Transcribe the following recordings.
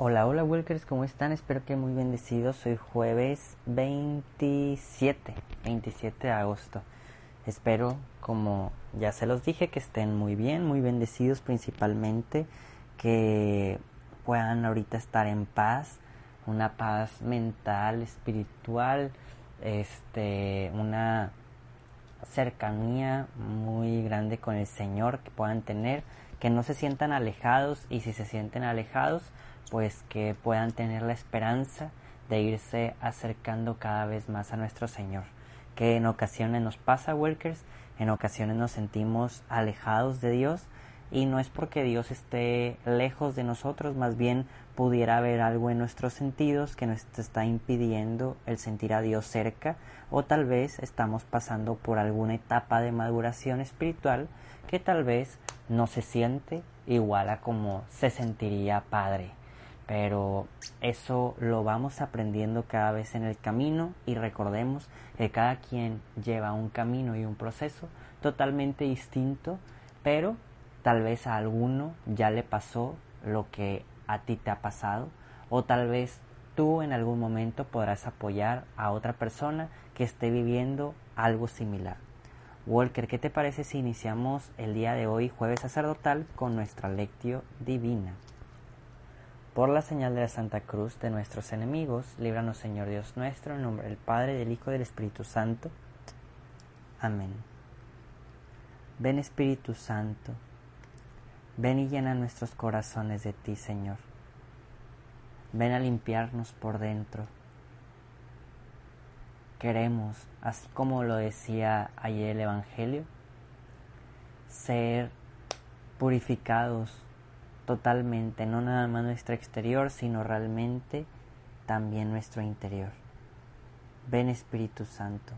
Hola, hola Wilkers, ¿cómo están? Espero que muy bendecidos. Hoy jueves 27, 27 de agosto. Espero, como ya se los dije, que estén muy bien, muy bendecidos principalmente, que puedan ahorita estar en paz, una paz mental, espiritual, este, una cercanía muy grande con el Señor que puedan tener, que no se sientan alejados y si se sienten alejados, pues que puedan tener la esperanza de irse acercando cada vez más a nuestro Señor. Que en ocasiones nos pasa, workers, en ocasiones nos sentimos alejados de Dios y no es porque Dios esté lejos de nosotros, más bien pudiera haber algo en nuestros sentidos que nos está impidiendo el sentir a Dios cerca o tal vez estamos pasando por alguna etapa de maduración espiritual que tal vez no se siente igual a como se sentiría Padre pero eso lo vamos aprendiendo cada vez en el camino y recordemos que cada quien lleva un camino y un proceso totalmente distinto, pero tal vez a alguno ya le pasó lo que a ti te ha pasado o tal vez tú en algún momento podrás apoyar a otra persona que esté viviendo algo similar. Walker, ¿qué te parece si iniciamos el día de hoy, jueves sacerdotal, con nuestra lectio divina? Por la señal de la Santa Cruz de nuestros enemigos, líbranos Señor Dios nuestro, en nombre del Padre, del Hijo y del Espíritu Santo. Amén. Ven Espíritu Santo, ven y llena nuestros corazones de ti, Señor. Ven a limpiarnos por dentro. Queremos, así como lo decía ayer el Evangelio, ser purificados totalmente, no nada más nuestro exterior, sino realmente también nuestro interior. Ven Espíritu Santo,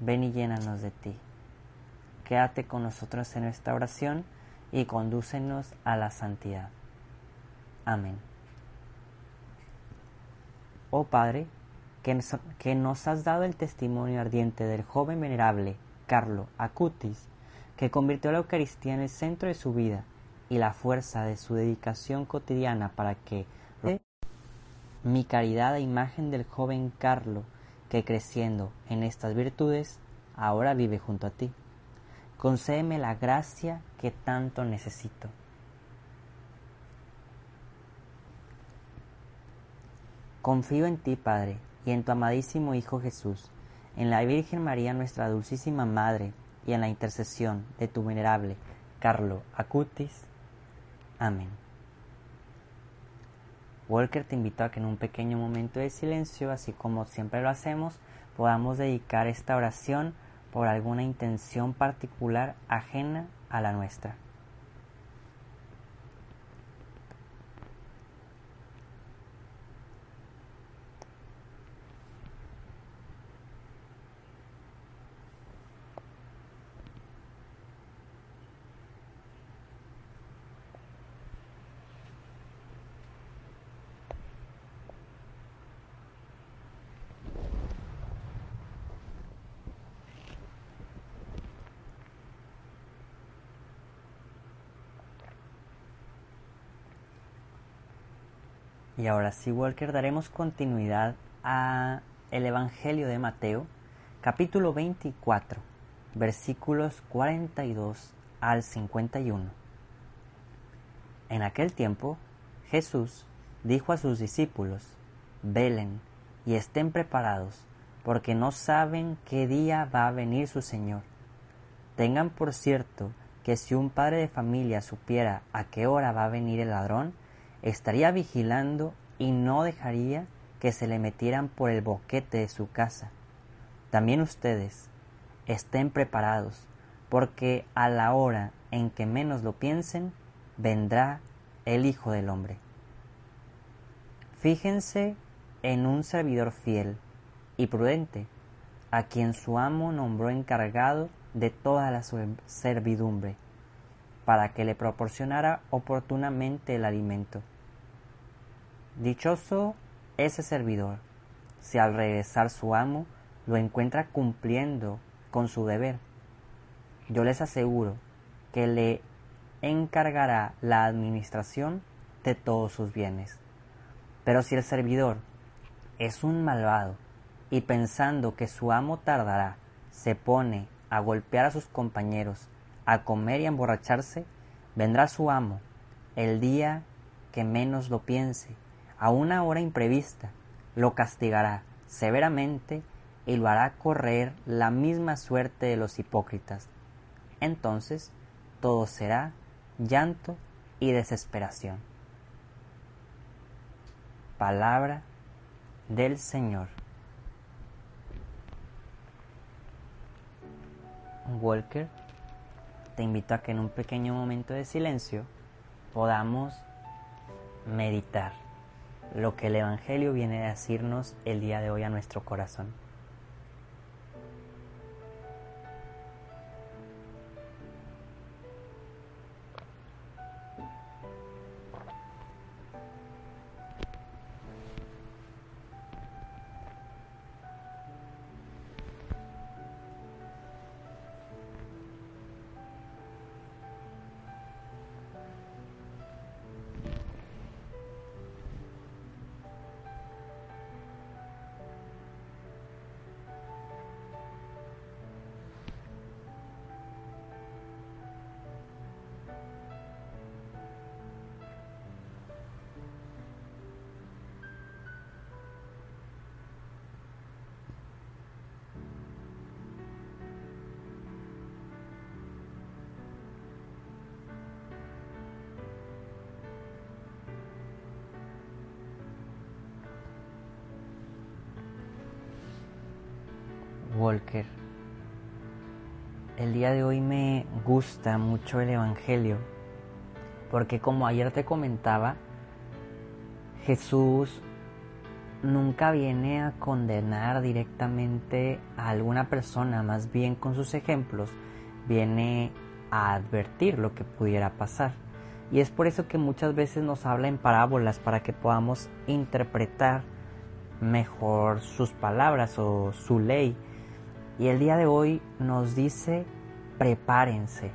ven y llénanos de ti. Quédate con nosotros en esta oración y condúcenos a la santidad. Amén. Oh Padre, que, nos has dado el testimonio ardiente del joven venerable Carlo Acutis, que convirtió la Eucaristía en el centro de su vida, y la fuerza de su dedicación cotidiana para que mi caridad a imagen del joven Carlo, que creciendo en estas virtudes, ahora vive junto a ti. Concédeme la gracia que tanto necesito. Confío en ti, Padre, y en tu amadísimo Hijo Jesús, en la Virgen María, nuestra dulcísima Madre, y en la intercesión de tu venerable Carlo Acutis, Amén. Walker te invito a que en un pequeño momento de silencio, así como siempre lo hacemos, podamos dedicar esta oración por alguna intención particular ajena a la nuestra. Y ahora sí, Walker, daremos continuidad a el Evangelio de Mateo, capítulo 24, versículos 42 al 51. En aquel tiempo, Jesús dijo a sus discípulos, velen y estén preparados, porque no saben qué día va a venir su Señor. Tengan por cierto que si un padre de familia supiera a qué hora va a venir el ladrón, estaría vigilando y no dejaría que se le metieran por el boquete de su casa. También ustedes estén preparados, porque a la hora en que menos lo piensen, vendrá el Hijo del Hombre. Fíjense en un servidor fiel y prudente, a quien su amo nombró encargado de toda la servidumbre para que le proporcionara oportunamente el alimento. Dichoso ese servidor, si al regresar su amo lo encuentra cumpliendo con su deber. Yo les aseguro que le encargará la administración de todos sus bienes. Pero si el servidor es un malvado y pensando que su amo tardará, se pone a golpear a sus compañeros, a comer y a emborracharse, vendrá su amo el día que menos lo piense, a una hora imprevista, lo castigará severamente y lo hará correr la misma suerte de los hipócritas. Entonces todo será llanto y desesperación. Palabra del Señor. Walker, te invito a que en un pequeño momento de silencio podamos meditar lo que el Evangelio viene a decirnos el día de hoy a nuestro corazón. Walker. El día de hoy me gusta mucho el Evangelio porque como ayer te comentaba, Jesús nunca viene a condenar directamente a alguna persona, más bien con sus ejemplos viene a advertir lo que pudiera pasar. Y es por eso que muchas veces nos habla en parábolas para que podamos interpretar mejor sus palabras o su ley y el día de hoy nos dice, prepárense.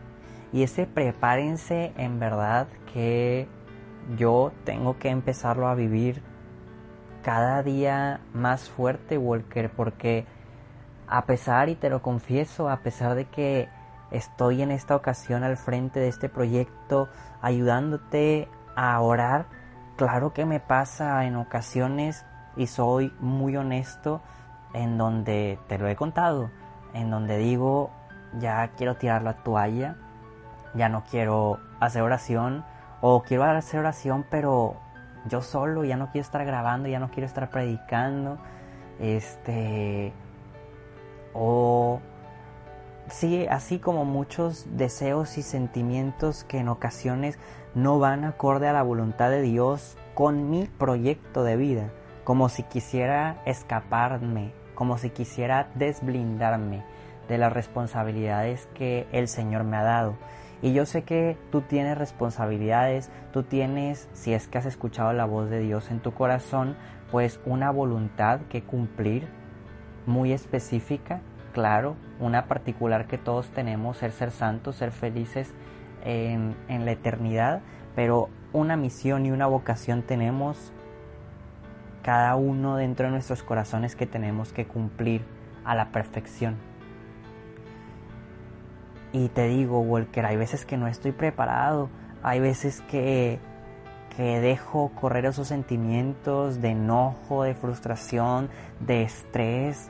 Y ese prepárense en verdad que yo tengo que empezarlo a vivir cada día más fuerte, Walker, porque a pesar, y te lo confieso, a pesar de que estoy en esta ocasión al frente de este proyecto ayudándote a orar, claro que me pasa en ocasiones y soy muy honesto en donde te lo he contado, en donde digo, ya quiero tirar la toalla, ya no quiero hacer oración, o quiero hacer oración, pero yo solo, ya no quiero estar grabando, ya no quiero estar predicando, este, o sí, así como muchos deseos y sentimientos que en ocasiones no van acorde a la voluntad de Dios con mi proyecto de vida, como si quisiera escaparme como si quisiera desblindarme de las responsabilidades que el Señor me ha dado. Y yo sé que tú tienes responsabilidades, tú tienes, si es que has escuchado la voz de Dios en tu corazón, pues una voluntad que cumplir muy específica, claro, una particular que todos tenemos, ser santos, ser felices en, en la eternidad, pero una misión y una vocación tenemos cada uno dentro de nuestros corazones que tenemos que cumplir a la perfección. Y te digo, Walker, hay veces que no estoy preparado, hay veces que, que dejo correr esos sentimientos de enojo, de frustración, de estrés.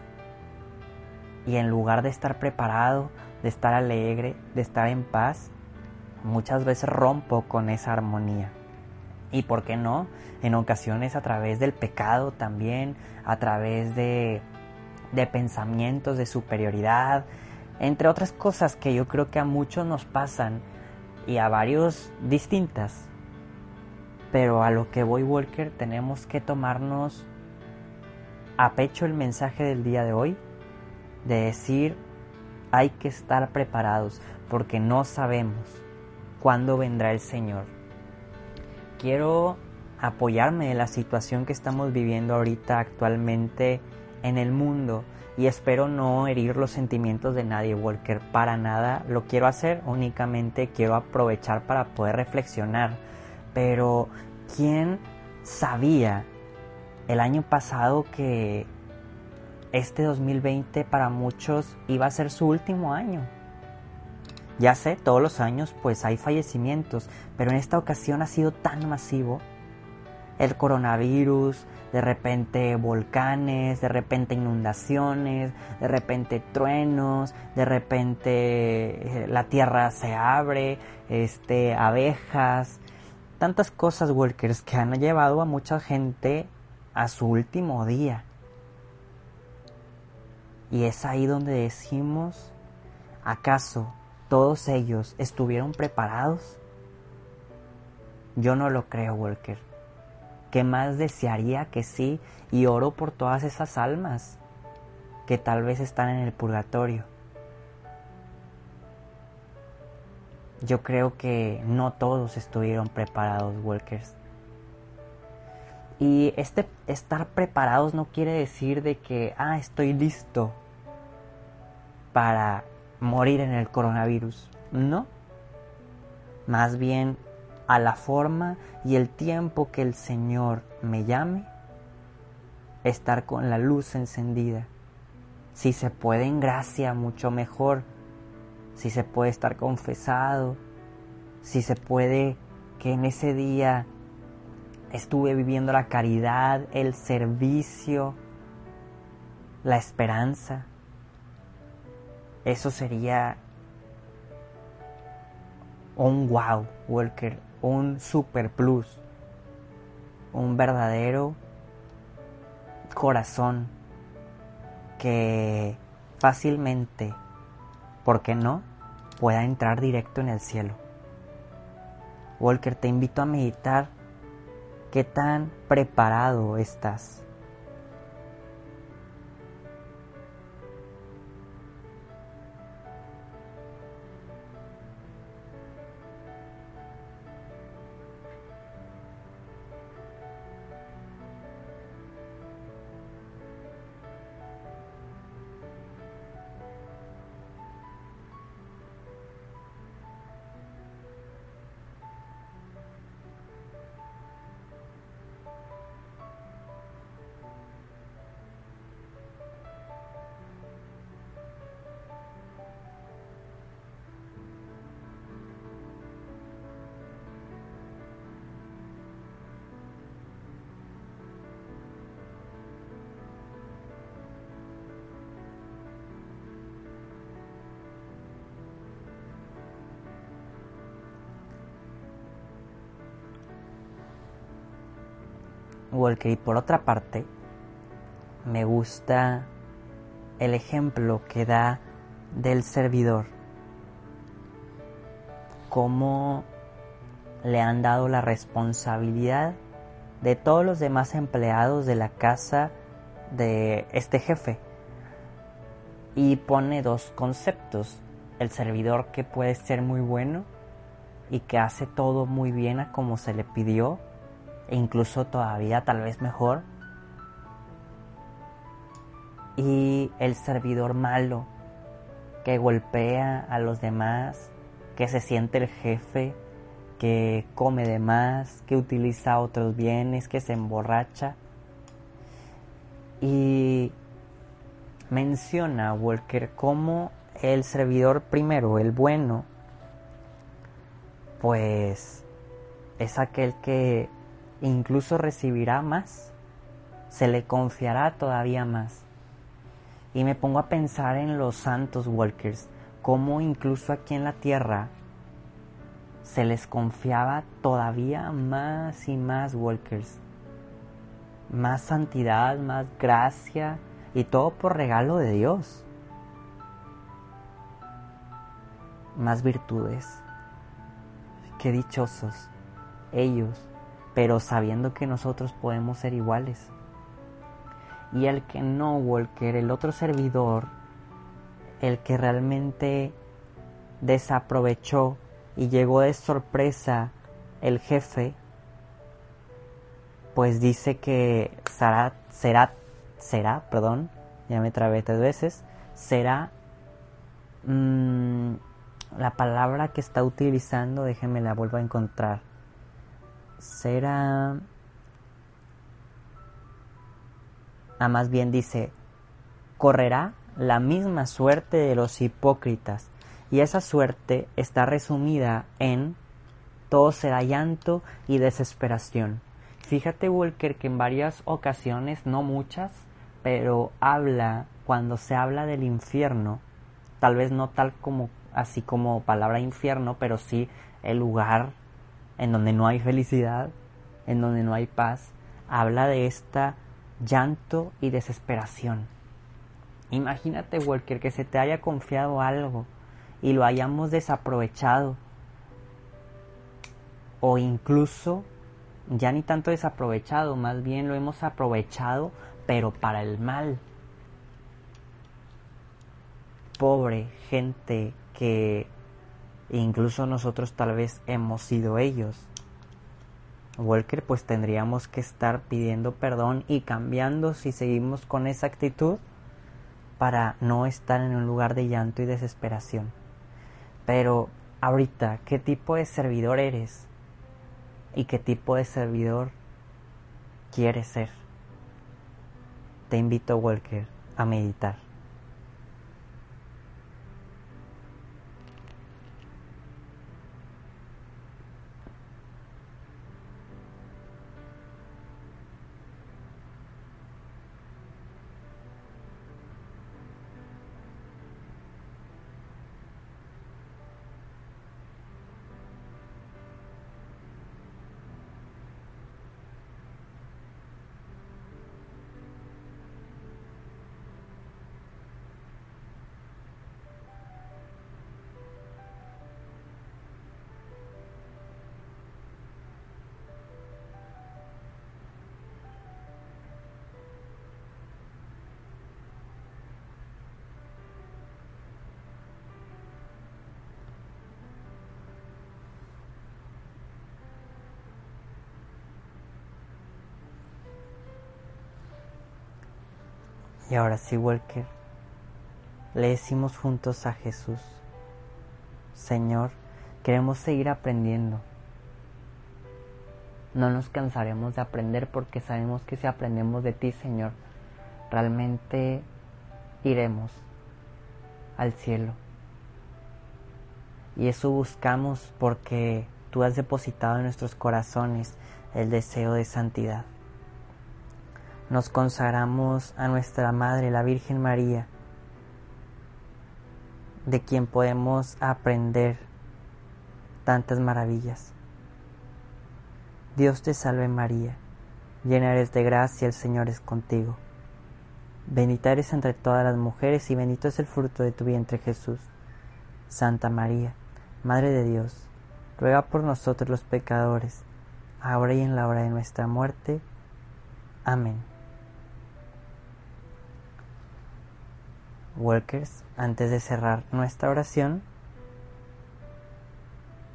Y en lugar de estar preparado, de estar alegre, de estar en paz, muchas veces rompo con esa armonía y por qué no, en ocasiones a través del pecado también, a través de, de pensamientos de superioridad, entre otras cosas que yo creo que a muchos nos pasan y a varios distintas. Pero a lo que voy Walker tenemos que tomarnos a pecho el mensaje del día de hoy, de decir hay que estar preparados porque no sabemos cuándo vendrá el Señor quiero apoyarme de la situación que estamos viviendo ahorita actualmente en el mundo y espero no herir los sentimientos de nadie, Walker, para nada lo quiero hacer, únicamente quiero aprovechar para poder reflexionar, pero ¿quién sabía el año pasado que este 2020 para muchos iba a ser su último año? Ya sé, todos los años pues hay fallecimientos, pero en esta ocasión ha sido tan masivo. El coronavirus, de repente volcanes, de repente inundaciones, de repente truenos, de repente eh, la tierra se abre, este, abejas, tantas cosas, Walkers, que han llevado a mucha gente a su último día. Y es ahí donde decimos, ¿acaso todos ellos estuvieron preparados? Yo no lo creo, Walker. ¿Qué más desearía que sí? Y oro por todas esas almas que tal vez están en el purgatorio. Yo creo que no todos estuvieron preparados, Walkers. Y este estar preparados no quiere decir de que, ah, estoy listo para morir en el coronavirus. No. Más bien a la forma y el tiempo que el Señor me llame, estar con la luz encendida. Si se puede en gracia, mucho mejor. Si se puede estar confesado. Si se puede que en ese día estuve viviendo la caridad, el servicio, la esperanza. Eso sería un wow, Walker, un super plus, un verdadero corazón que fácilmente, ¿por qué no?, pueda entrar directo en el cielo. Walker, te invito a meditar qué tan preparado estás Y por otra parte, me gusta el ejemplo que da del servidor. Cómo le han dado la responsabilidad de todos los demás empleados de la casa de este jefe. Y pone dos conceptos. El servidor que puede ser muy bueno y que hace todo muy bien a como se le pidió incluso todavía tal vez mejor. Y el servidor malo que golpea a los demás, que se siente el jefe, que come de más, que utiliza otros bienes, que se emborracha. Y menciona Walker como el servidor primero, el bueno, pues es aquel que incluso recibirá más, se le confiará todavía más. Y me pongo a pensar en los santos walkers, cómo incluso aquí en la tierra se les confiaba todavía más y más walkers. Más santidad, más gracia y todo por regalo de Dios. Más virtudes. Qué dichosos ellos pero sabiendo que nosotros podemos ser iguales. Y el que no, Walker, el otro servidor, el que realmente desaprovechó y llegó de sorpresa el jefe, pues dice que será, será, será, perdón, ya me trabé tres veces, será mm, la palabra que está utilizando, déjenme la vuelvo a encontrar será... Ah, más bien dice, correrá la misma suerte de los hipócritas. Y esa suerte está resumida en todo será llanto y desesperación. Fíjate, Walker, que en varias ocasiones, no muchas, pero habla, cuando se habla del infierno, tal vez no tal como, así como palabra infierno, pero sí el lugar en donde no hay felicidad, en donde no hay paz, habla de esta llanto y desesperación. Imagínate, Walker, que se te haya confiado algo y lo hayamos desaprovechado. O incluso ya ni tanto desaprovechado, más bien lo hemos aprovechado, pero para el mal. Pobre gente que incluso nosotros tal vez hemos sido ellos. Walker, pues tendríamos que estar pidiendo perdón y cambiando si seguimos con esa actitud para no estar en un lugar de llanto y desesperación. Pero ahorita, ¿qué tipo de servidor eres? ¿Y qué tipo de servidor quieres ser? Te invito, Walker, a meditar. Y ahora sí, Walker, le decimos juntos a Jesús, Señor, queremos seguir aprendiendo. No nos cansaremos de aprender porque sabemos que si aprendemos de ti, Señor, realmente iremos al cielo. Y eso buscamos porque tú has depositado en nuestros corazones el deseo de santidad nos consagramos a nuestra Madre, la Virgen María, de quien podemos aprender tantas maravillas. Dios te salve María, llena eres de gracia, el Señor es contigo. Bendita eres entre todas las mujeres y bendito es el fruto de tu vientre Jesús. Santa María, Madre de Dios, ruega por nosotros los pecadores, ahora y en la hora de nuestra muerte. Amén. Workers, antes de cerrar nuestra oración,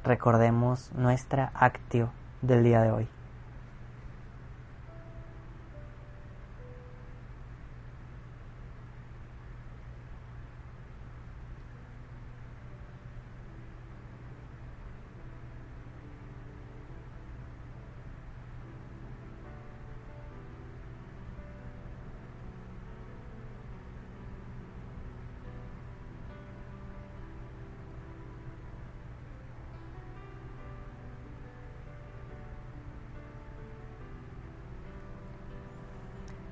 recordemos nuestra actio del día de hoy.